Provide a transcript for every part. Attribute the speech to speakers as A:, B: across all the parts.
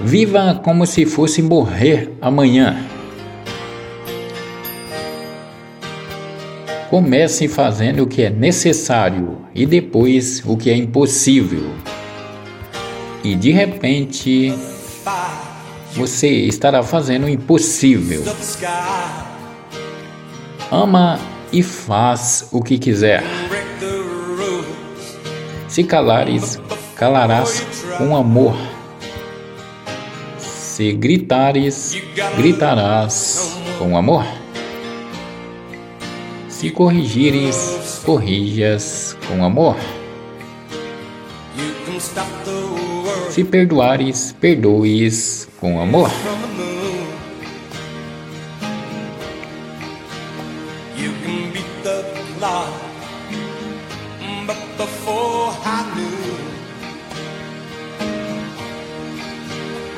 A: Viva como se fosse morrer amanhã. Comece fazendo o que é necessário e depois o que é impossível. E de repente você estará fazendo o impossível. Ama e faz o que quiser. Se calares, calarás com amor. Se gritares, gritarás com amor. Se corrigires, corrijas com amor. Se perdoares, perdoes com amor. But before I knew,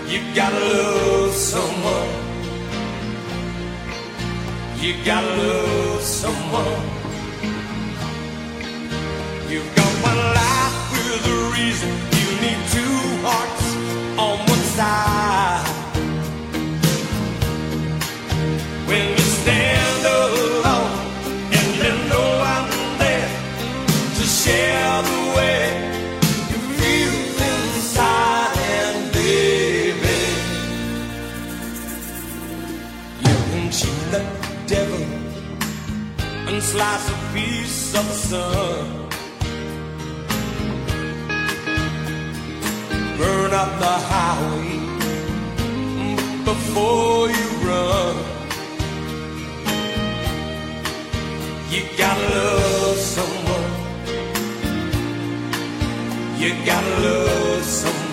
A: you gotta love someone. You gotta love someone. You've got one life with a reason. You need two hearts and slice a piece of the sun. Burn up the highway before you run. You gotta love someone. You gotta love someone.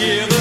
A: cheer the